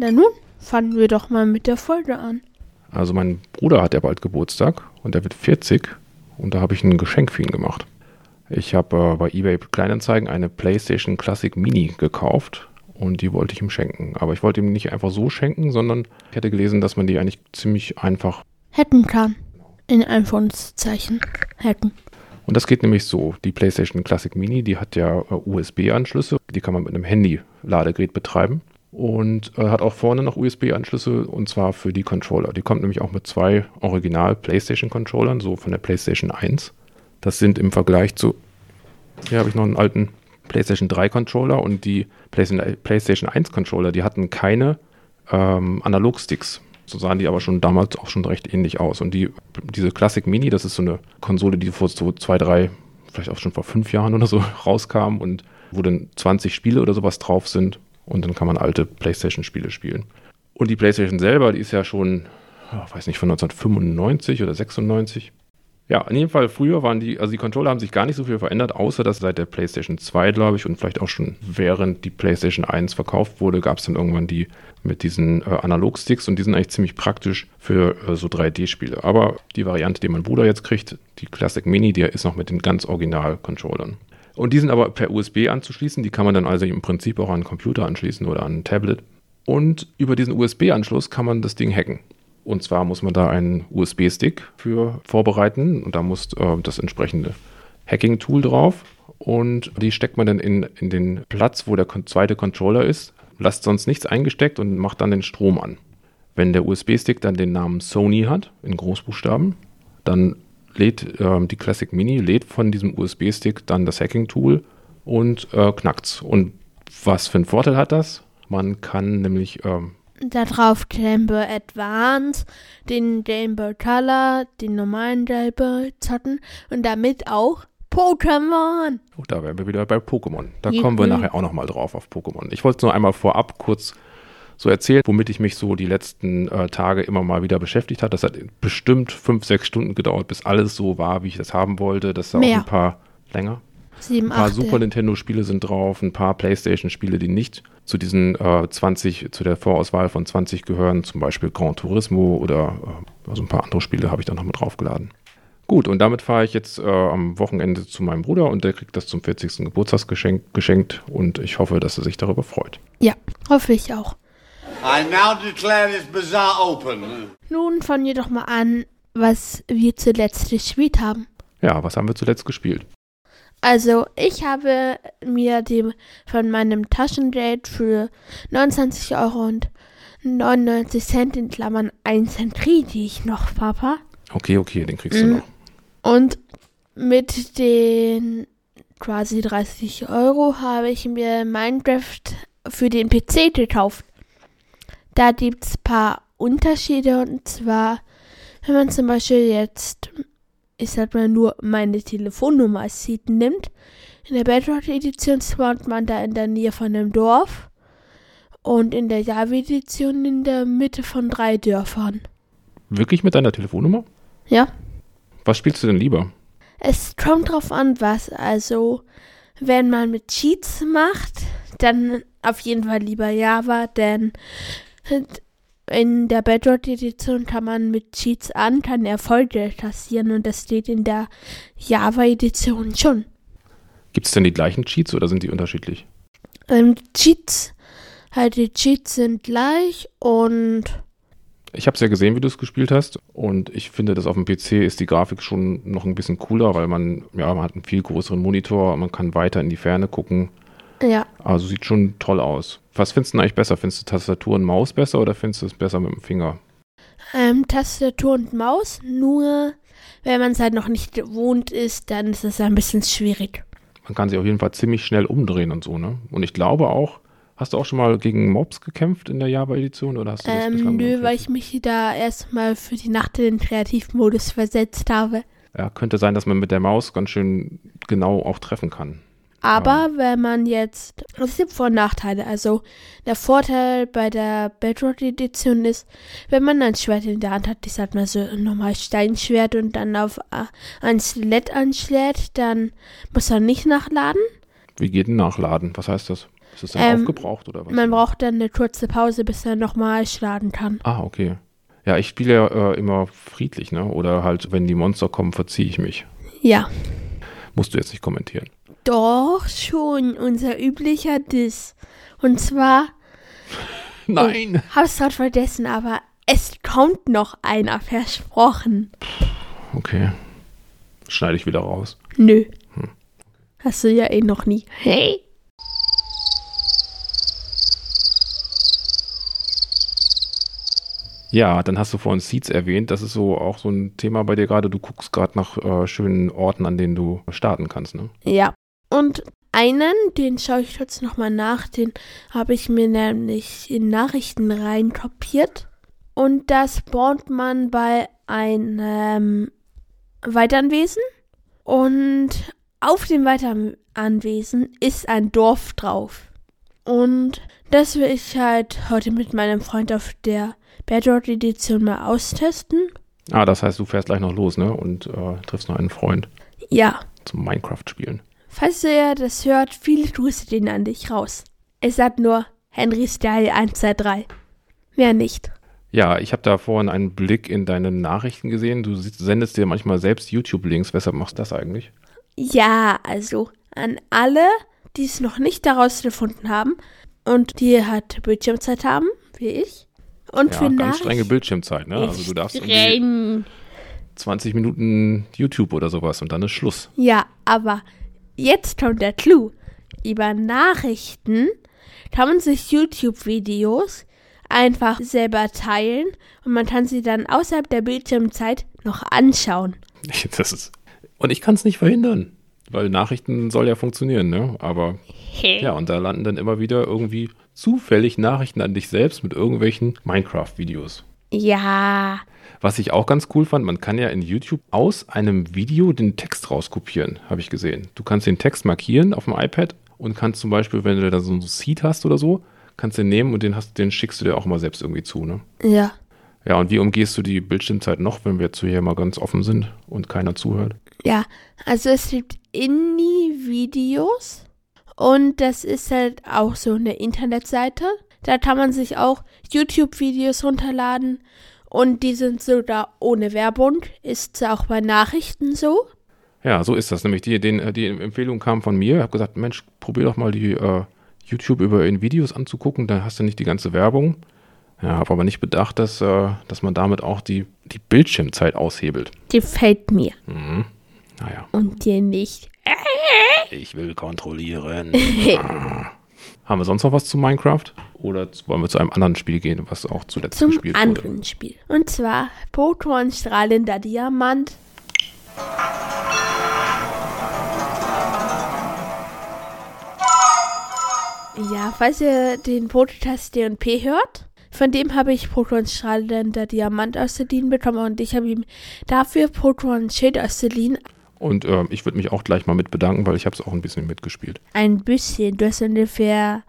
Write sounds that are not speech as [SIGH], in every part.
Na nun, fangen wir doch mal mit der Folge an. Also mein Bruder hat ja bald Geburtstag und er wird 40 und da habe ich ein Geschenk für ihn gemacht. Ich habe äh, bei eBay Kleinanzeigen eine PlayStation Classic Mini gekauft und die wollte ich ihm schenken. Aber ich wollte ihm nicht einfach so schenken, sondern ich hätte gelesen, dass man die eigentlich ziemlich einfach Hacken kann. In Anführungszeichen. Hacken. Und das geht nämlich so. Die PlayStation Classic Mini, die hat ja äh, USB-Anschlüsse. Die kann man mit einem Handy-Ladegerät betreiben. Und äh, hat auch vorne noch USB-Anschlüsse und zwar für die Controller. Die kommt nämlich auch mit zwei Original PlayStation-Controllern, so von der PlayStation 1. Das sind im Vergleich zu. Hier habe ich noch einen alten PlayStation 3 Controller und die PlayStation, PlayStation 1 Controller, die hatten keine ähm, Analogsticks. So sahen die aber schon damals auch schon recht ähnlich aus. Und die, diese Classic Mini, das ist so eine Konsole, die vor so zwei, drei, vielleicht auch schon vor fünf Jahren oder so [LAUGHS] rauskam und wo dann 20 Spiele oder sowas drauf sind. Und dann kann man alte PlayStation-Spiele spielen. Und die PlayStation selber, die ist ja schon, ich weiß nicht, von 1995 oder 96. Ja, in jedem Fall früher waren die, also die Controller haben sich gar nicht so viel verändert, außer dass seit der PlayStation 2, glaube ich, und vielleicht auch schon während die PlayStation 1 verkauft wurde, gab es dann irgendwann die mit diesen äh, Analogsticks und die sind eigentlich ziemlich praktisch für äh, so 3D-Spiele. Aber die Variante, die mein Bruder jetzt kriegt, die Classic Mini, die ist noch mit den ganz Original-Controllern. Und die sind aber per USB anzuschließen, die kann man dann also im Prinzip auch an einen Computer anschließen oder an ein Tablet. Und über diesen USB-Anschluss kann man das Ding hacken. Und zwar muss man da einen USB-Stick für vorbereiten und da muss äh, das entsprechende Hacking-Tool drauf. Und die steckt man dann in, in den Platz, wo der zweite Controller ist, lasst sonst nichts eingesteckt und macht dann den Strom an. Wenn der USB-Stick dann den Namen Sony hat, in Großbuchstaben, dann lädt äh, die Classic Mini lädt von diesem USB-Stick dann das Hacking-Tool und äh, knackt's. Und was für einen Vorteil hat das? Man kann nämlich ähm, darauf Game Boy Advance, den Game Boy Color, den normalen Game Boy zocken und damit auch Pokémon. Oh, da wären wir wieder bei Pokémon. Da ja. kommen wir nachher auch nochmal drauf auf Pokémon. Ich wollte es nur einmal vorab kurz so erzählen, womit ich mich so die letzten äh, Tage immer mal wieder beschäftigt habe. Das hat bestimmt fünf, sechs Stunden gedauert, bis alles so war, wie ich das haben wollte. Das war auch ein paar länger. Sieben, ein paar acht, Super Nintendo-Spiele sind drauf, ein paar PlayStation-Spiele, die nicht zu diesen äh, 20, zu der Vorauswahl von 20 gehören, zum Beispiel Gran Turismo oder äh, also ein paar andere Spiele habe ich dann noch mit draufgeladen. Gut, und damit fahre ich jetzt äh, am Wochenende zu meinem Bruder und der kriegt das zum 40. Geburtstagsgeschenk geschenkt und ich hoffe, dass er sich darüber freut. Ja, hoffe ich auch. I now declare this bazaar open. Nun fangen wir doch mal an, was wir zuletzt gespielt haben. Ja, was haben wir zuletzt gespielt? Also, ich habe mir die von meinem Taschengeld für 29 Euro und 99 Cent in Klammern 1 Cent kriege ich noch, Papa. Okay, okay, den kriegst du mhm. noch. Und mit den quasi 30 Euro habe ich mir Minecraft für den PC gekauft. Da gibt es ein paar Unterschiede und zwar, wenn man zum Beispiel jetzt ich sag mal nur meine Telefonnummer als Seed nimmt. In der Bedrock-Edition spawnt man da in der Nähe von einem Dorf und in der Java-Edition in der Mitte von drei Dörfern. Wirklich mit deiner Telefonnummer? Ja. Was spielst du denn lieber? Es kommt drauf an, was. Also, wenn man mit Cheats macht, dann auf jeden Fall lieber Java, denn in der Bedrock-Edition kann man mit Cheats an, kann Erfolge kassieren und das steht in der Java-Edition schon. Gibt es denn die gleichen Cheats oder sind die unterschiedlich? Ähm, Cheats, halt die Cheats sind gleich und ich habe es ja gesehen, wie du es gespielt hast und ich finde, dass auf dem PC ist die Grafik schon noch ein bisschen cooler, weil man ja man hat einen viel größeren Monitor, man kann weiter in die Ferne gucken ja. Also sieht schon toll aus. Was findest du eigentlich besser? Findest du Tastatur und Maus besser oder findest du es besser mit dem Finger? Ähm, Tastatur und Maus, nur wenn man es halt noch nicht gewohnt ist, dann ist es ein bisschen schwierig. Man kann sich auf jeden Fall ziemlich schnell umdrehen und so, ne? Und ich glaube auch, hast du auch schon mal gegen Mobs gekämpft in der Java-Edition oder hast du das ähm, Nö, weil ich mich da erstmal für die Nacht in den Kreativmodus versetzt habe. Ja, könnte sein, dass man mit der Maus ganz schön genau auch treffen kann. Aber oh. wenn man jetzt, es gibt Vor- und Nachteile. Also der Vorteil bei der Bedrock-Edition ist, wenn man ein Schwert in der Hand hat, ich sag mal so ein normal Steinschwert und dann auf ein Skelett anschlägt, dann muss er nicht nachladen. Wie geht ein Nachladen? Was heißt das? Ist das dann Ähm, aufgebraucht oder was? Man braucht dann eine kurze Pause, bis er nochmal laden kann. ah, okay. Ja, ich spiele ja äh, immer friedlich, ne? Oder halt, wenn die Monster kommen, verziehe ich mich. Ja. Musst du jetzt nicht kommentieren. Doch schon, unser üblicher Diss. Und zwar, [LAUGHS] Nein! hab's gerade vergessen, aber es kommt noch einer, versprochen. Okay. Schneide ich wieder raus. Nö. Hast du ja eh noch nie. Hey. Ja, dann hast du vorhin Seeds erwähnt. Das ist so auch so ein Thema bei dir gerade. Du guckst gerade nach äh, schönen Orten, an denen du starten kannst, ne? Ja. Und einen, den schaue ich jetzt nochmal nach, den habe ich mir nämlich in Nachrichten rein kopiert. Und da spawnt man bei einem Weiteranwesen. Und auf dem Weiteranwesen ist ein Dorf drauf. Und das will ich halt heute mit meinem Freund auf der Bedrock-Edition mal austesten. Ah, das heißt, du fährst gleich noch los, ne? Und äh, triffst noch einen Freund Ja, zum Minecraft-Spielen. Falls ihr das hört, viele Grüße gehen an dich raus. Es sagt nur Henry Style 123. Mehr nicht. Ja, ich habe da vorhin einen Blick in deine Nachrichten gesehen. Du sendest dir manchmal selbst YouTube-Links. Weshalb machst du das eigentlich? Ja, also an alle, die es noch nicht daraus gefunden haben und die halt Bildschirmzeit haben, wie ich. Und Ja, für ganz strenge Nachrichten. Bildschirmzeit, ne? Also du darfst Streng. 20 Minuten YouTube oder sowas und dann ist Schluss. Ja, aber jetzt kommt der Clou. Über Nachrichten kann man sich YouTube-Videos einfach selber teilen und man kann sie dann außerhalb der Bildschirmzeit noch anschauen. [LAUGHS] Das ist und ich kann es nicht verhindern, weil Nachrichten soll ja funktionieren, ne? Aber ja, und da landen dann immer wieder irgendwie zufällig Nachrichten an dich selbst mit irgendwelchen Minecraft-Videos. Ja, Was ich auch ganz cool fand, man kann ja in YouTube aus einem Video den Text rauskopieren, habe ich gesehen. Du kannst den Text markieren auf dem iPad und kannst zum Beispiel, wenn du da so ein Seed hast oder so, kannst du den nehmen und den, hast, den schickst du dir auch mal selbst irgendwie zu, ne? ja. Ja, und wie umgehst du die Bildschirmzeit noch, wenn wir jetzt hier mal ganz offen sind und keiner zuhört? Ja, also es gibt Indie-Videos und das ist halt auch so eine Internetseite. Da kann man sich auch YouTube-Videos runterladen und die sind sogar ohne Werbung. Ist auch bei Nachrichten so. Ja, so ist das nämlich. Die, den, äh, die Empfehlung kam von mir. Ich habe gesagt, Mensch, probier doch mal die äh, YouTube über in Videos anzugucken, dann hast du nicht die ganze Werbung. Ja, habe aber nicht bedacht, dass, äh, dass man damit auch die, die Bildschirmzeit aushebelt. Gefällt mir Mhm. Naja, und dir nicht. ich will kontrollieren. [LAUGHS] Ah. Haben wir sonst noch was zu Minecraft? Oder wollen wir zu einem anderen Spiel gehen, was auch zuletzt Zum gespielt wurde? anderen Spiel. Und zwar Pokémon strahlender Diamant. Ja, falls ihr den Podcast D&P hört, von dem habe ich Pokémon strahlender Diamant ausgeliehen bekommen und ich habe ihm dafür Pokémon Schild ausgeliehen. Und ähm, ich würde mich auch gleich mal mit bedanken, weil ich habe es auch ein bisschen mitgespielt. Ein bisschen, du hast ungefähr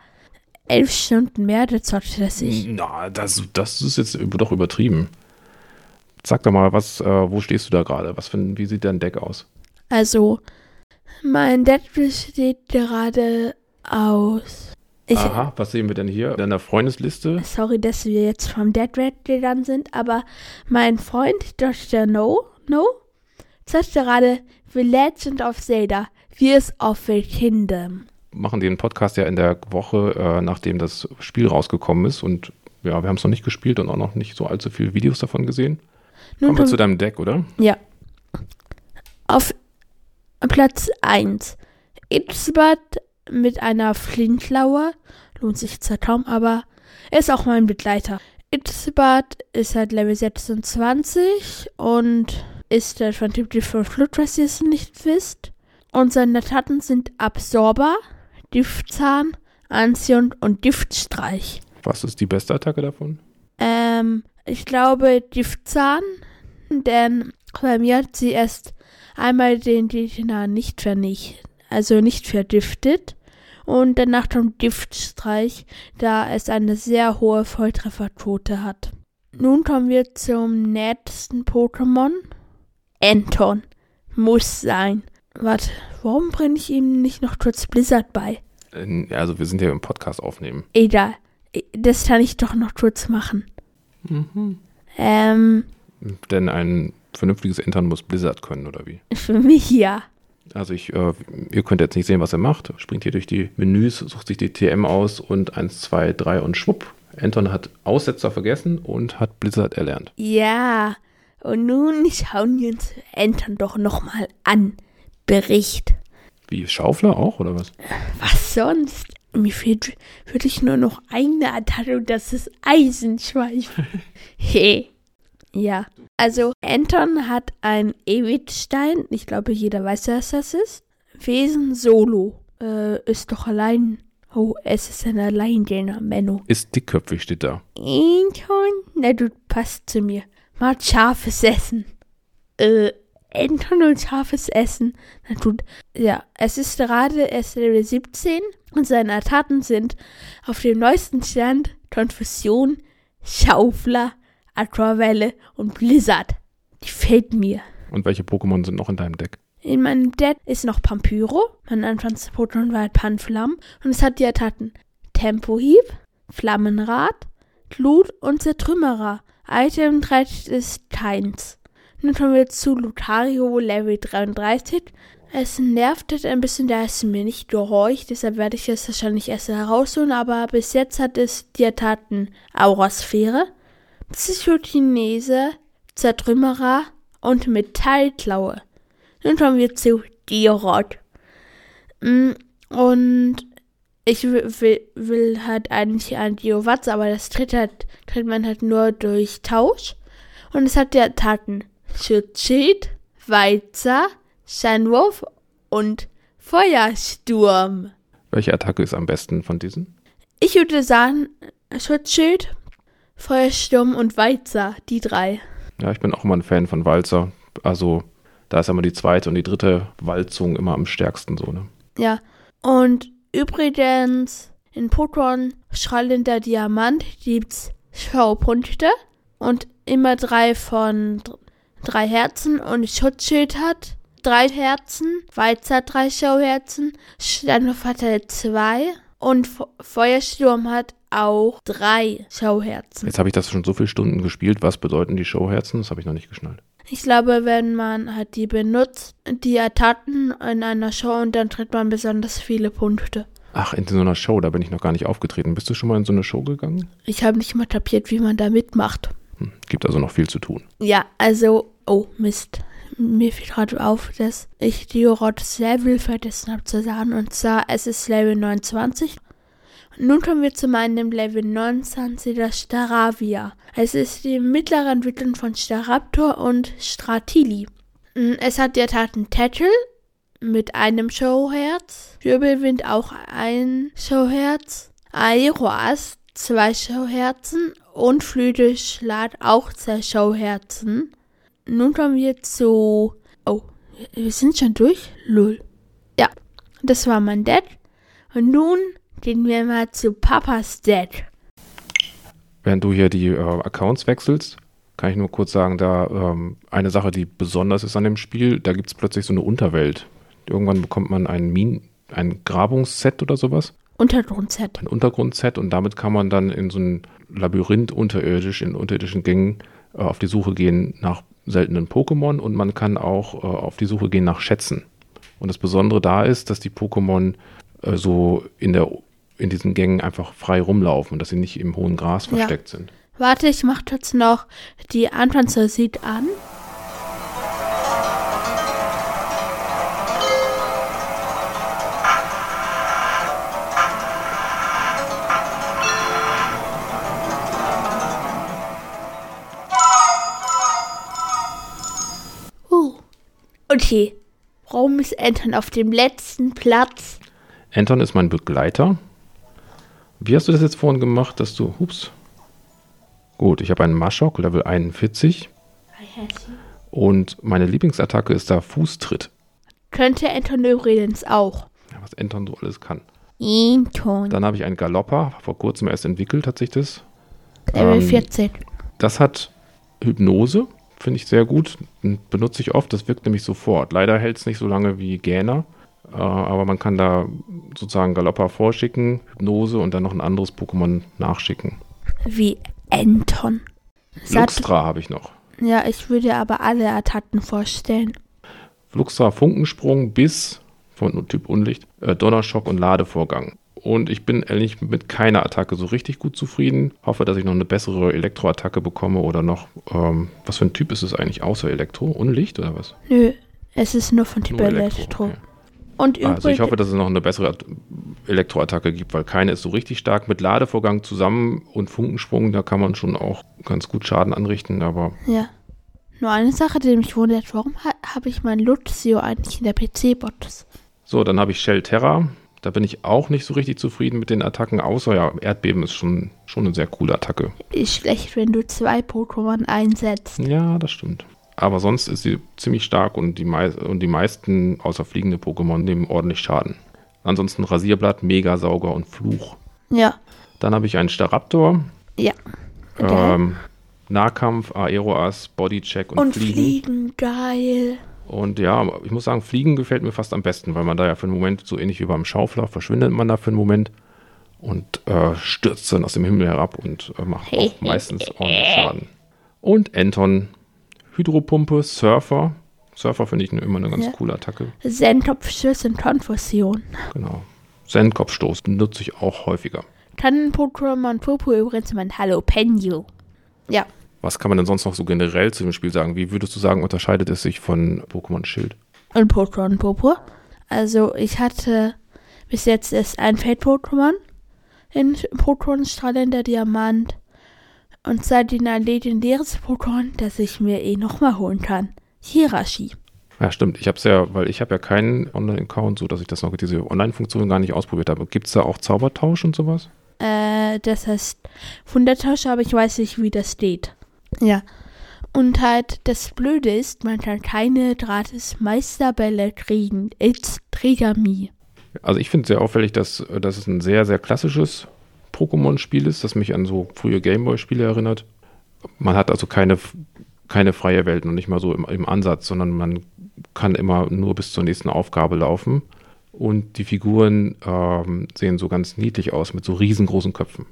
elf Stunden mehr gezockt als ich. Na, das, das ist jetzt doch übertrieben. Sag doch mal, was, äh, wo stehst du da gerade? Was für wie sieht dein Deck aus? Also, mein Deck besteht gerade aus. Ich, Aha, was sehen wir denn hier? In deiner Freundesliste? Sorry, dass wir jetzt vom Dead Red gegangen sind, aber mein Freund Dr. No, No, sagt gerade The Legend of Zelda, Tears of the Kingdom. Machen den Podcast ja in der Woche, äh, nachdem das Spiel rausgekommen ist. Und ja, wir haben es noch nicht gespielt und auch noch nicht so allzu viele Videos davon gesehen. Nun Kommen wir zu deinem Deck, oder? Ja. Auf Platz 1. Itzbad mit einer Flintlauer. Lohnt sich zwar kaum, aber er ist auch mein Begleiter. Itzbad ist halt Level 26 und ist von Typ für Flut, was ihr es nicht wisst. Und seine Taten sind Absorber, Giftzahn, Anziehung und Giftstreich. Was ist die beste Attacke davon? Ähm, ich glaube Giftzahn, denn bei mir hat sie erst einmal den Gegner nicht vernichtet, also nicht vergiftet. Und danach kommt Giftstreich, da es eine sehr hohe Volltrefferquote hat. Nun kommen wir zum nächsten Pokémon. Anton. Muss sein. Warte, warum bringe ich ihm nicht noch kurz Blizzard bei? Äh, ja, Also wir sind ja im Podcast aufnehmen. Egal. Das kann ich doch noch kurz machen. Ähm, Denn ein vernünftiges Intern muss Blizzard können, oder wie? [LAUGHS] für mich ja. Also ich, äh, ihr könnt jetzt nicht sehen, was er macht. Springt hier durch die Menüs, sucht sich die TM aus und 1, 2, 3 und schwupp. Anton hat Aussetzer vergessen und hat Blizzard erlernt. Ja. Und nun schauen wir uns Entern doch nochmal an. Bericht. Wie Schaufler auch, oder was? Was sonst? Mir fehlt wirklich nur noch eine Attacke und das ist Eisenschweif. [LAUGHS] Hey. Ja. Also, Anton hat ein Ewigstein. Ich glaube, jeder weiß, was das ist. Wesen Solo. Äh, ist doch allein. Oh, es ist ein Alleingänger, Menno. Ist dickköpfig, steht da. Anton? Na, du passt zu mir. Mal scharfes Essen. Äh, Anton und scharfes Essen. Na gut. Ja, es ist gerade erst Level 17 und seine Taten sind auf dem neuesten Stand Konfusion, Schaufler, Aquavelle und Blizzard. Die fehlt mir. Und welche Pokémon sind noch in deinem Deck? In meinem Deck ist noch Pampyro, mein Anfangs-Pokémon war halt Panflamm und es hat die Attacken Tempohieb, Flammenrad, Glut und Zertrümmerer. Item 3 ist keins. Nun kommen wir zu Lucario Level 33. Es nervt ein bisschen, da es mir nicht gehorcht, deshalb werde ich es wahrscheinlich erst herausholen, aber bis jetzt hat es die Attacken Aurasphäre, Psychokinese, Zertrümmerer und Metallklaue. Nun kommen wir zu Diorod. Mm, Und ich will, will, will halt eigentlich ein Diowatz, aber das tritt, halt, tritt man halt nur durch Tausch. Und es hat die Attacken Schutzschild, Weizer, Scheinwurf und Feuersturm. Welche Attacke ist am besten von diesen? Ich würde sagen, Schutzschild, Feuersturm und Weizer, die drei. Ja, ich bin auch immer ein Fan von Walzer. Also da ist immer die zweite und die dritte Walzung immer am stärksten so, ne? Ja. Und übrigens, in Pokémon Schallender Diamant gibt's Schaupunkte und immer drei von dr- drei Herzen und Schutzschild hat drei Herzen, Weizer drei Schauherzen, halt zwei und Fe- Feuersturm hat auch drei Schauherzen. Jetzt habe ich das schon so viele Stunden gespielt. Was bedeuten die Showherzen? Das habe ich noch nicht geschnallt. Ich glaube, wenn man halt die benutzt, die Attacken in einer Show und dann tritt man besonders viele Punkte. Ach, in so einer Show, da bin ich noch gar nicht aufgetreten. Bist du schon mal in so eine Show gegangen? Ich habe nicht mal tapiert, wie man da mitmacht. Hm, gibt also noch viel zu tun. Ja, also, oh Mist. Mir fiel gerade auf, dass ich Diorods Level vergessen habe zu sagen. Und zwar, es ist Level 29. Nun kommen wir zu meinem Level 29er Staravia. Es ist die mittlere Entwicklung von Staraptor und Stratili. Mm, Es hat die Attacken Tattle mit einem Showherz, Wirbelwind auch ein Showherz, Aeroas zwei Showherzen und Flügelschlag auch zwei Showherzen. Nun kommen wir zu. Oh, wir sind schon durch? Lull. Ja, das war mein Deck. Und nun gehen wir mal zu Papas Deck. Während du hier die äh, Accounts wechselst, kann ich nur kurz sagen, da ähm, eine Sache, die besonders ist an dem Spiel, da gibt es plötzlich so eine Unterwelt. Irgendwann bekommt man ein, Min ein Grabungsset oder sowas, Untergrundset. ein Untergrundset und damit kann man dann in so ein Labyrinth unterirdisch, in unterirdischen Gängen äh, auf die Suche gehen nach seltenen Pokémon und man kann auch äh, auf die Suche gehen nach Schätzen. Und das Besondere da ist, dass die Pokémon äh, so in, der, in diesen Gängen einfach frei rumlaufen und dass sie nicht im hohen Gras Ja. versteckt sind. Warte, ich mach jetzt noch die Anfangsmusik an. Uh, okay. Warum ist Anton auf dem letzten Platz? Anton ist mein Begleiter. Wie hast du das jetzt vorhin gemacht, dass du. Hups. Gut, ich habe einen Maschok, Level 41. Und meine Lieblingsattacke ist der Fußtritt. Könnte Anton übrigens auch. Ja, was Anton so alles kann. Anton. Dann habe ich einen Galopper, vor kurzem erst entwickelt hat sich das. Level Ähm, 14. Das hat Hypnose, finde ich sehr gut. Benutze ich oft, das wirkt nämlich sofort. Leider hält es nicht so lange wie Gähner. Äh, aber man kann da sozusagen Galoppa vorschicken, Hypnose und dann noch ein anderes Pokémon nachschicken. Wie Anton. Luxtra habe ich noch. ja, ich würde aber alle Attacken vorstellen. Luxtra Funkensprung bis von Typ Unlicht, äh, Donnerschock und Ladevorgang. Und ich bin ehrlich mit keiner Attacke so richtig gut zufrieden. Hoffe, dass ich noch eine bessere Elektroattacke bekomme oder noch, ähm, was für ein Typ ist es eigentlich außer Elektro? Unlicht oder was? Nö, es ist nur von Typ Nur Elektro. okay. Und übrigens, Also ich hoffe, dass es noch eine bessere At- Elektroattacke gibt, weil keine ist so richtig stark. Mit Ladevorgang zusammen und Funkensprung, da kann man schon auch ganz gut Schaden anrichten, aber ja. Nur eine Sache, die mich wundert, warum ha habe ich mein Luxio eigentlich in der PC-Box? so, dann habe ich Shell Terra. Da bin ich auch nicht so richtig zufrieden mit den Attacken, außer ja, Erdbeben ist schon, schon eine sehr coole Attacke. Ist schlecht, wenn du zwei Pokémon einsetzt. Ja, das stimmt. Aber sonst ist sie ziemlich stark und die, mei und die meisten außer fliegende Pokémon nehmen ordentlich Schaden. Ansonsten Rasierblatt, Megasauger und Fluch. Ja, Dann habe ich einen Staraptor, ja. Okay. ähm, Nahkampf, Aeroas, Bodycheck und, Und Fliegen. fliegen, geil. Und ja, ich muss sagen, Fliegen gefällt mir fast am besten, weil man da ja für einen Moment, so ähnlich wie beim Schaufler, verschwindet man da für einen Moment und äh, stürzt dann aus dem Himmel herab und äh, macht auch meistens ordentlich Schaden. Und Anton, Hydropumpe, Surfer. Surfer finde ich immer eine ganz Ja. coole Attacke. Sendtopfschuss und Konfusion. Genau. Sendkopfstoß nutze ich auch häufiger. Tannen-Pokémon Popo übrigens mein Jalapeno. Ja, Was kann man denn sonst noch so generell zu dem Spiel sagen? Wie würdest du sagen, unterscheidet es sich von Pokémon Schild? und Pokémon Popo. Also ich hatte bis jetzt erst ein Feld-Pokémon in Pokémon Strahlender Diamant und seitdem ein legendäres Pokémon, das ich mir eh nochmal holen kann. Hirashi. Ja, stimmt. Ich habe es ja, weil ich habe ja keinen Online-Account, so dass ich das noch diese Online-Funktion gar nicht ausprobiert habe. Gibt es da auch Zaubertausch und sowas? Äh, das heißt Wundertausch, aber ich weiß nicht, wie das steht. Ja. Und halt, das Blöde ist, man kann keine gratis Meisterbälle kriegen. It's Trigami. Also ich finde es sehr auffällig, dass, dass es ein sehr, sehr klassisches Pokémon-Spiel ist, das mich an so frühe Gameboy-Spiele erinnert. Man hat also keine, keine freie Welt und nicht mal so im, im Ansatz, sondern man kann immer nur bis zur nächsten Aufgabe laufen. Und die Figuren ähm, sehen so ganz niedlich aus mit so riesengroßen Köpfen.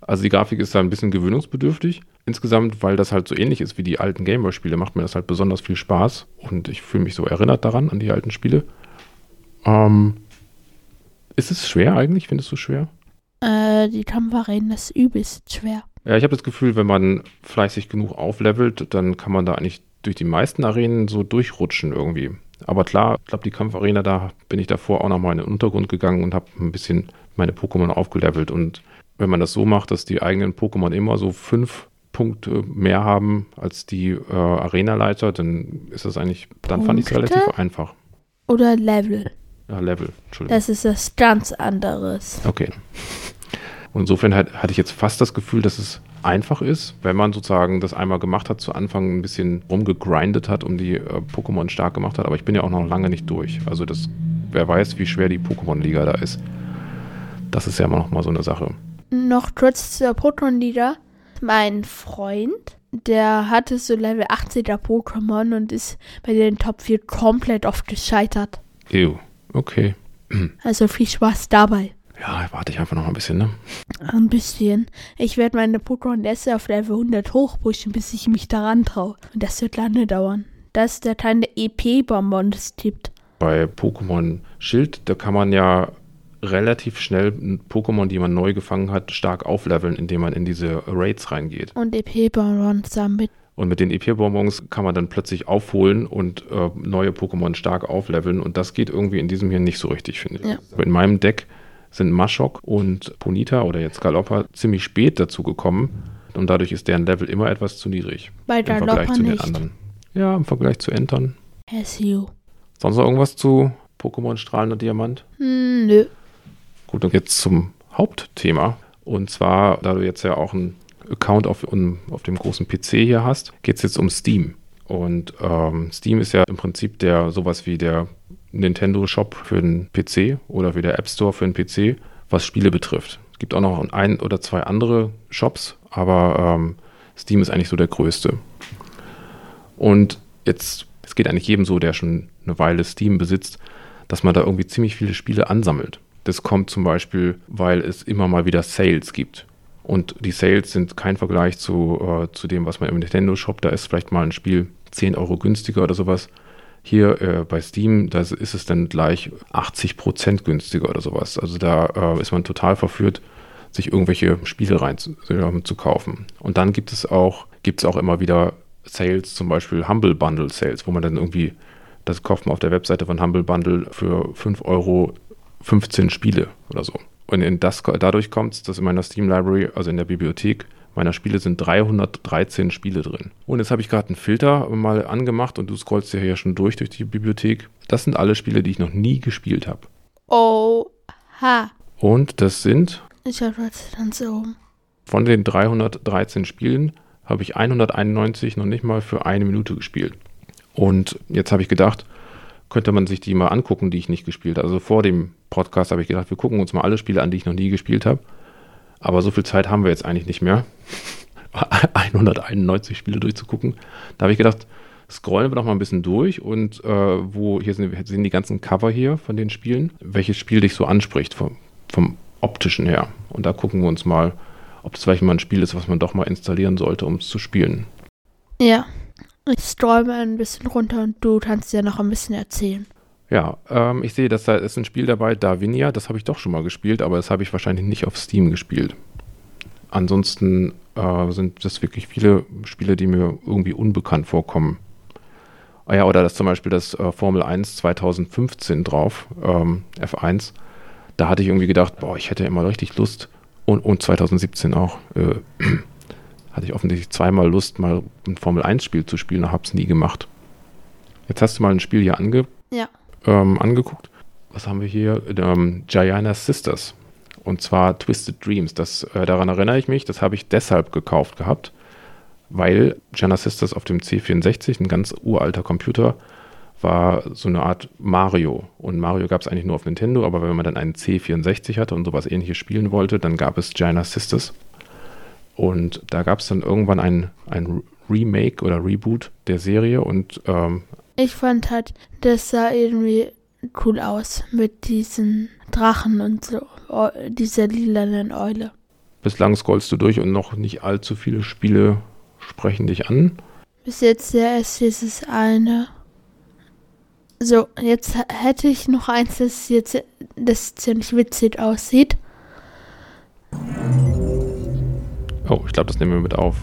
Also die Grafik ist da ein bisschen gewöhnungsbedürftig. Insgesamt, weil das halt so ähnlich ist wie die alten Gameboy-Spiele, macht mir das halt besonders viel Spaß. Und ich fühle mich so erinnert daran, an die alten Spiele. Ähm, ist es schwer eigentlich? Findest du schwer? Äh, die Kampfarena ist übelst schwer. Ja, ich habe das Gefühl, wenn man fleißig genug auflevelt, dann kann man da eigentlich durch die meisten Arenen so durchrutschen irgendwie. Aber klar, ich glaube, die Kampfarena, da bin ich davor auch nochmal in den Untergrund gegangen und habe ein bisschen meine Pokémon aufgelevelt. Und wenn man das so macht, dass die eigenen Pokémon immer so fünf Punkte mehr haben als die äh, Arenaleiter, dann ist das eigentlich, dann fand ich es Punkte? relativ einfach. Oder Level. Ja, Level, Entschuldigung. Das ist was ganz anderes. Okay. Und insofern hat, hatte ich jetzt fast das Gefühl, dass es einfach ist, wenn man sozusagen das einmal gemacht hat, zu Anfang ein bisschen rumgegrindet hat, um die äh, Pokémon stark gemacht hat. Aber ich bin ja auch noch lange nicht durch. Also das, wer weiß, wie schwer die Pokémon-Liga da ist. Das ist ja immer noch mal so eine Sache. Noch kurz zur Pokémon-Liga. Mein Freund, der hatte so Level 80er Pokémon und ist bei den Top 4 komplett oft gescheitert. Ew. Okay. Also viel Spaß dabei. Ja, warte ich einfach noch ein bisschen, ne? Ein bisschen. Ich werde meine Pokémon erst auf Level 100 hochpushen, bis ich mich daran traue. Und das wird lange dauern. Das ist der kleine EP-Bonbon, das tippt. Bei Pokémon Schild, da kann man ja relativ schnell Pokémon, die man neu gefangen hat, stark aufleveln, indem man in diese Raids reingeht. Und EP-Bonbon zusammen mit. Und mit den EP-Bonbons kann man dann plötzlich aufholen und äh, neue Pokémon stark aufleveln. Und das geht irgendwie in diesem hier nicht so richtig, finde ich. Ja. In meinem Deck sind Mashok und Ponita oder jetzt Galoppa ziemlich spät dazu gekommen. Und dadurch ist deren Level immer etwas zu niedrig. Bei Im Vergleich Galoppa zu den nicht. anderen. Ja, im Vergleich zu Entern. SU. Sonst noch irgendwas zu Pokémon Strahlender Diamant? Hm, nö. Gut, und jetzt zum Hauptthema. Und zwar, da du jetzt ja auch einen Account auf, um, auf dem großen PC hier hast, geht es jetzt um Steam. Und ähm, Steam ist ja im Prinzip der sowas wie der Nintendo Shop für den PC oder wie der App Store für den PC, was Spiele betrifft. Es gibt auch noch ein oder zwei andere Shops, aber ähm, Steam ist eigentlich so der größte. Und jetzt, es geht eigentlich jedem so, der schon eine Weile Steam besitzt, dass man da irgendwie ziemlich viele Spiele ansammelt. Das kommt zum Beispiel, weil es immer mal wieder Sales gibt. Und die Sales sind kein Vergleich zu, äh, zu dem, was man im Nintendo Shop, da ist vielleicht mal ein Spiel 10 Euro günstiger oder sowas. Hier äh, bei Steam, da ist es dann gleich 80% günstiger oder sowas. Also da äh, ist man total verführt, sich irgendwelche Spiele rein zu, äh, zu kaufen. Und dann gibt es auch, gibt auch immer wieder Sales, zum Beispiel Humble Bundle Sales, wo man dann irgendwie, das kauft man auf der Webseite von Humble Bundle für 5 Euro 15 Spiele oder so. Und in das, dadurch kommt es, dass in meiner Steam Library, also in der Bibliothek meiner Spiele, sind 313 Spiele drin. Und jetzt habe ich gerade einen Filter mal angemacht und du scrollst ja hier schon durch durch die Bibliothek. Das sind alle Spiele, die ich noch nie gespielt habe. Oha. Und das sind. Ich habe das dann so. Von den 313 Spielen habe ich 191 noch nicht mal für eine Minute gespielt. Und jetzt habe ich gedacht, könnte man sich die mal angucken, die ich nicht gespielt habe. Also vor dem Podcast habe ich gedacht, wir gucken uns mal alle Spiele an, die ich noch nie gespielt habe. Aber so viel Zeit haben wir jetzt eigentlich nicht mehr. [LAUGHS] 191 Spiele durchzugucken. Da habe ich gedacht, scrollen wir doch mal ein bisschen durch und äh, wo hier sind, sind, die ganzen Cover hier von den Spielen, welches Spiel dich so anspricht vom, vom optischen her. Und da gucken wir uns mal, ob das vielleicht mal ein Spiel ist, was man doch mal installieren sollte, um es zu spielen. Ja, ich mal ein bisschen runter und du kannst ja noch ein bisschen erzählen. Ja, ähm, ich sehe, dass da ist ein Spiel dabei, Darwinia, das habe ich doch schon mal gespielt, aber das habe ich wahrscheinlich nicht auf Steam gespielt. Ansonsten äh, sind das wirklich viele Spiele, die mir irgendwie unbekannt vorkommen. Ah ja, oder das zum Beispiel das äh, Formel 1 2015 drauf, ähm, F1. Da hatte ich irgendwie gedacht, boah, ich hätte immer richtig Lust. Und, und 2017 auch. Äh, hatte ich offensichtlich zweimal Lust, mal ein Formel 1-Spiel zu spielen, habe es nie gemacht. Jetzt hast du mal ein Spiel hier ange ja. ähm, angeguckt. Was haben wir hier? Ähm, Gianna Sisters. Und zwar Twisted Dreams. Das, äh, daran erinnere ich mich. Das habe ich deshalb gekauft gehabt, weil Gianna Sisters auf dem C64, ein ganz uralter Computer, war so eine Art Mario. Und Mario gab es eigentlich nur auf Nintendo, aber wenn man dann einen C64 hatte und sowas ähnliches spielen wollte, dann gab es Gianna Sisters. Und da gab es dann irgendwann ein, ein Remake oder Reboot der Serie und ähm, ich fand halt, das sah irgendwie cool aus mit diesen Drachen und so, dieser lilanen Eule. Bislang scrollst du durch und noch nicht allzu viele Spiele sprechen dich an. Bis jetzt ja erst dieses eine. So, jetzt hätte ich noch eins, das jetzt das ziemlich witzig aussieht. Oh, ich glaube, das nehmen wir mit auf.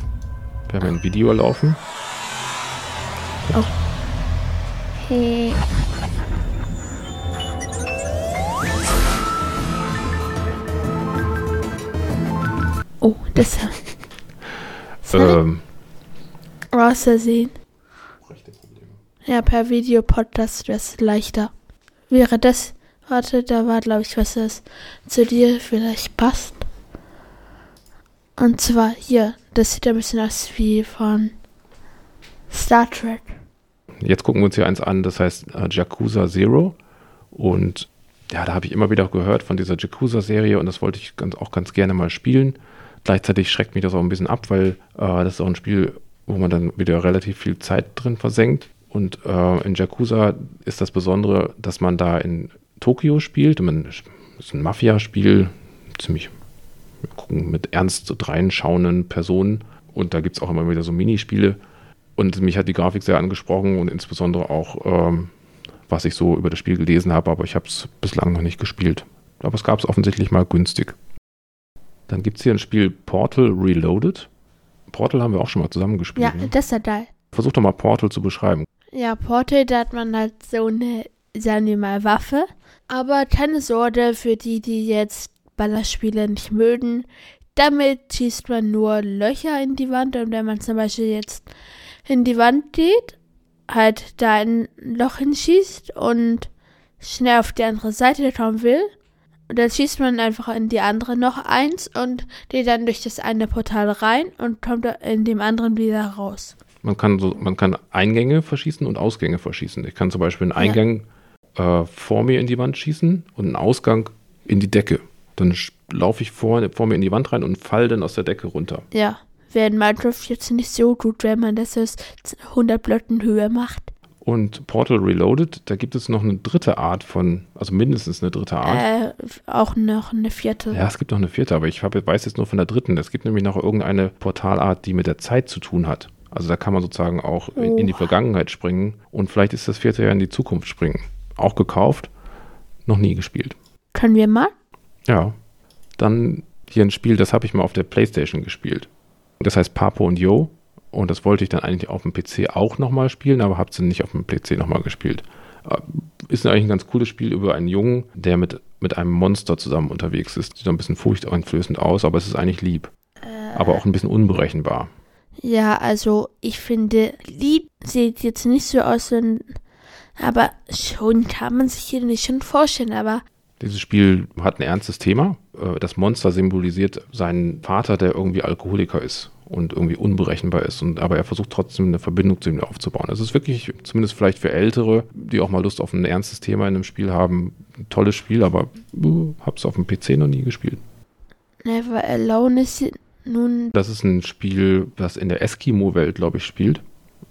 Wir haben ein Video laufen. Oh. Hey. Oh, das. [LAUGHS] ähm. Außersehen. Ja, per Videopodcast wäre es leichter. Wäre das. Warte, da war, glaube ich, was das zu dir vielleicht passt. Und zwar hier, das sieht ein bisschen aus wie von Star Trek. Jetzt gucken wir uns hier eins an, das heißt äh, Yakuza Zero. Und ja, da habe ich immer wieder gehört von dieser Yakuza-Serie und das wollte ich ganz, auch ganz gerne mal spielen. Gleichzeitig schreckt mich das auch ein bisschen ab, weil äh, das ist auch ein Spiel, wo man dann wieder relativ viel Zeit drin versenkt. Und äh, in Yakuza ist das Besondere, dass man da in Tokio spielt. Man, das ist ein Mafia-Spiel, ziemlich gucken, mit ernst dreinschauenden Personen. Und da gibt es auch immer wieder so Minispiele. Und mich hat die Grafik sehr angesprochen und insbesondere auch, ähm, was ich so über das Spiel gelesen habe, aber ich habe es bislang noch nicht gespielt. Aber es gab es offensichtlich mal günstig. Dann gibt es hier ein Spiel Portal Reloaded. Portal haben wir auch schon mal zusammen gespielt. Ja, ne? das ist ja geil. Versuch doch mal Portal zu beschreiben. Ja, Portal, da hat man halt so eine, sagen wir mal, Waffe. Aber keine Sorge für die, die jetzt Ballerspiele nicht mögen. Damit schießt man nur Löcher in die Wand und wenn man zum Beispiel jetzt in die Wand geht, halt da ein Loch hinschießt und schnell auf die andere Seite kommen will, dann schießt man einfach in die andere noch eins und geht dann durch das eine Portal rein und kommt in dem anderen wieder raus. Man kann so, man kann Eingänge verschießen und Ausgänge verschießen. Ich kann zum Beispiel einen Eingang ja. äh, vor mir in die Wand schießen und einen Ausgang in die Decke. Dann laufe ich vor, vor mir in die Wand rein und falle dann aus der Decke runter. Ja wäre in Minecraft jetzt nicht so gut, wenn man das aus 100 Blöcken Höhe macht. Und Portal Reloaded, da gibt es noch eine dritte Art von, also mindestens eine dritte Art. Äh, auch noch eine vierte. Ja, es gibt noch eine vierte, aber ich hab, weiß jetzt nur von der dritten. Es gibt nämlich noch irgendeine Portalart, die mit der Zeit zu tun hat. Also da kann man sozusagen auch in, in die Oh. Vergangenheit springen und vielleicht ist das vierte ja in die Zukunft springen. Auch gekauft, noch nie gespielt. Können wir mal? Ja. Dann hier ein Spiel, das habe ich mal auf der Playstation gespielt. Das heißt Papo und Yo. Und das wollte ich dann eigentlich auf dem PC auch nochmal spielen, aber habe es nicht auf dem PC nochmal gespielt. Äh, Ist eigentlich ein ganz cooles Spiel über einen Jungen, der mit, mit einem Monster zusammen unterwegs ist. Sieht ein bisschen furchteinflößend aus, aber es ist eigentlich lieb. Aber auch ein bisschen unberechenbar. Ja, also ich finde, lieb sieht jetzt nicht so aus, aber schon kann man sich hier nicht schon vorstellen, aber Dieses Spiel hat ein ernstes Thema. Äh, Das Monster symbolisiert seinen Vater, der irgendwie Alkoholiker ist und irgendwie unberechenbar ist. Und, aber er versucht trotzdem eine Verbindung zu ihm aufzubauen. Es ist wirklich, zumindest vielleicht für Ältere, die auch mal Lust auf ein ernstes Thema in einem Spiel haben, ein tolles Spiel, aber uh, hab's auf dem PC noch nie gespielt. Never Alone ist nun Das ist ein Spiel, das in der Eskimo-Welt, glaube ich, spielt.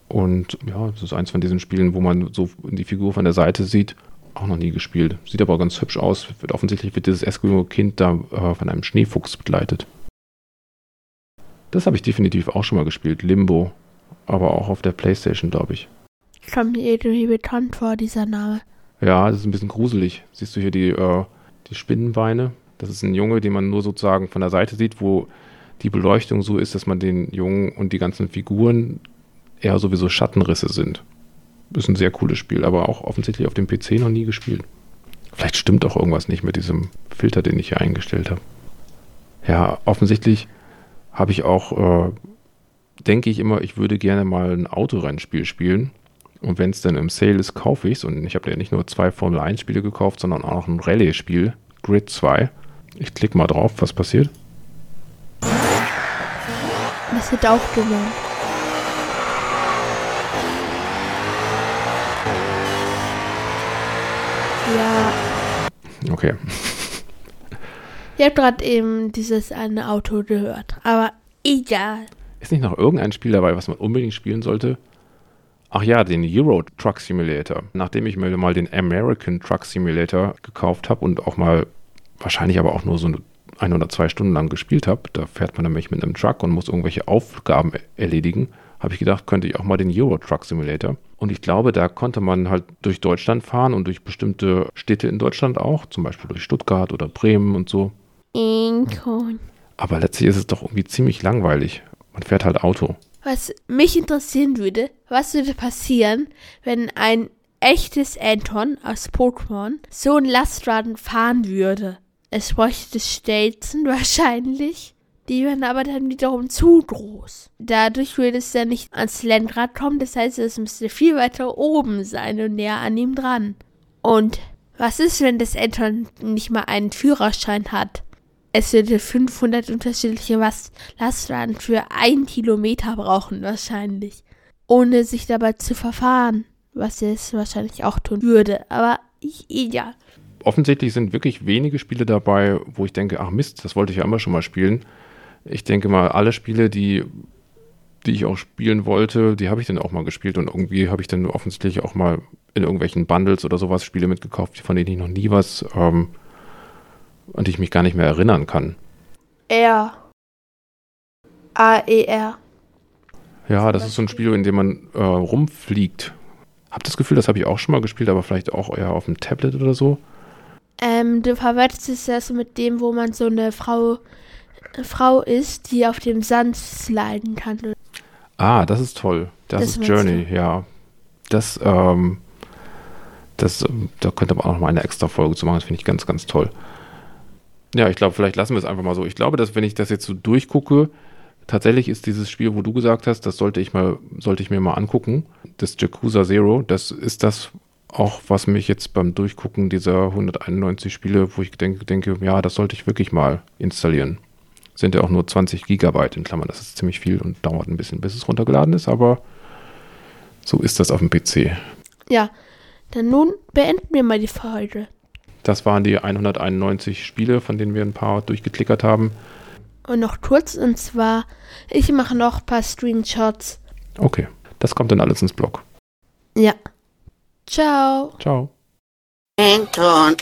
Und ja, das ist eins von diesen Spielen, wo man so die Figur von der Seite sieht. Auch noch nie gespielt. Sieht aber ganz hübsch aus. Wird, offensichtlich wird dieses Eskimo-Kind da äh, von einem Schneefuchs begleitet. Das habe ich definitiv auch schon mal gespielt. Limbo. Aber auch auf der Playstation, glaube ich. kommt mir irgendwie bekannt vor, dieser Name. Ja, das ist ein bisschen gruselig. Siehst du hier die, äh, die Spinnenbeine? Das ist ein Junge, den man nur sozusagen von der Seite sieht, wo die Beleuchtung so ist, dass man den Jungen und die ganzen Figuren eher sowieso Schattenrisse sind. Ist ein sehr cooles Spiel, aber auch offensichtlich auf dem PC noch nie gespielt. Vielleicht stimmt auch irgendwas nicht mit diesem Filter, den ich hier eingestellt habe. Ja, offensichtlich habe ich auch, äh, denke ich immer, ich würde gerne mal ein Autorennspiel spielen. Und wenn es dann im Sale ist, kaufe ich es. Und ich habe ja nicht nur zwei Formel 1 Spiele gekauft, sondern auch noch ein Rallye-Spiel, Grid 2. Ich klicke mal drauf, was passiert. Das wird auch gewonnen. Ja, Okay. ihr habt gerade eben dieses eine Auto gehört, aber egal. Ist nicht noch irgendein Spiel dabei, was man unbedingt spielen sollte? Ach ja, den Euro Truck Simulator. Nachdem ich mir mal den American Truck Simulator gekauft habe und auch mal wahrscheinlich aber auch nur so ein oder zwei Stunden lang gespielt habe, da fährt man nämlich mit einem Truck und muss irgendwelche Aufgaben erledigen, habe ich gedacht, könnte ich auch mal den Euro Truck Simulator. Und ich glaube, da konnte man halt durch Deutschland fahren und durch bestimmte Städte in Deutschland auch, zum Beispiel durch Stuttgart oder Bremen und so. Incoin. Aber letztlich ist es doch irgendwie ziemlich langweilig. Man fährt halt Auto. Was mich interessieren würde, was würde passieren, wenn ein echtes Anton aus Pokémon so ein Lastraden fahren würde? Es bräuchte Stelzen [LAUGHS] wahrscheinlich. Die wären aber dann wiederum zu groß. Dadurch würde es dann nicht ans Lenkrad kommen. Das heißt, es müsste viel weiter oben sein und näher an ihm dran. Und was ist, wenn das Anton nicht mal einen Führerschein hat? Es würde 500 unterschiedliche Lastraden für einen Kilometer brauchen, wahrscheinlich. Ohne sich dabei zu verfahren. Was es wahrscheinlich auch tun würde. Aber ich, ja. offensichtlich sind wirklich wenige Spiele dabei, wo ich denke, ach Mist, das wollte ich ja immer schon mal spielen. Ich denke mal, alle Spiele, die, die ich auch spielen wollte, die habe ich dann auch mal gespielt und irgendwie habe ich dann offensichtlich auch mal in irgendwelchen Bundles oder sowas Spiele mitgekauft, von denen ich noch nie was, ähm, an die ich mich gar nicht mehr erinnern kann. R. A-E-R. Ja, das ist so ein Spiel, in dem man äh, rumfliegt. Hab das Gefühl, das habe ich auch schon mal gespielt, aber vielleicht auch eher auf dem Tablet oder so. Ähm, du verwechselst das mit dem, wo man so eine Frau, Frau ist, die auf dem Sand sliden kann. Ah, das ist toll. Das, Das ist Journey, ja. Das, ähm, das, ähm, da könnte man auch noch mal eine extra Folge zu machen. Das finde ich ganz, ganz toll. Ja, ich glaube, vielleicht lassen wir es einfach mal so. Ich glaube, dass wenn ich das jetzt so durchgucke, tatsächlich ist dieses Spiel, wo du gesagt hast, das sollte ich mal, sollte ich mir mal angucken, das Yakuza Zero, das ist das auch, was mich jetzt beim Durchgucken dieser 191 Spiele, wo ich denke, denke, ja, das sollte ich wirklich mal installieren. Sind ja auch nur 20 Gigabyte in Klammern, das ist ziemlich viel und dauert ein bisschen, bis es runtergeladen ist, aber so ist das auf dem PC. Ja, dann nun beenden wir mal die Folge. Das waren die 191 Spiele, von denen wir ein paar durchgeklickert haben. Und noch kurz, und zwar, ich mache noch ein paar Screenshots. Okay, das kommt dann alles ins Blog. Ja, Ciao. Ciao. Anton.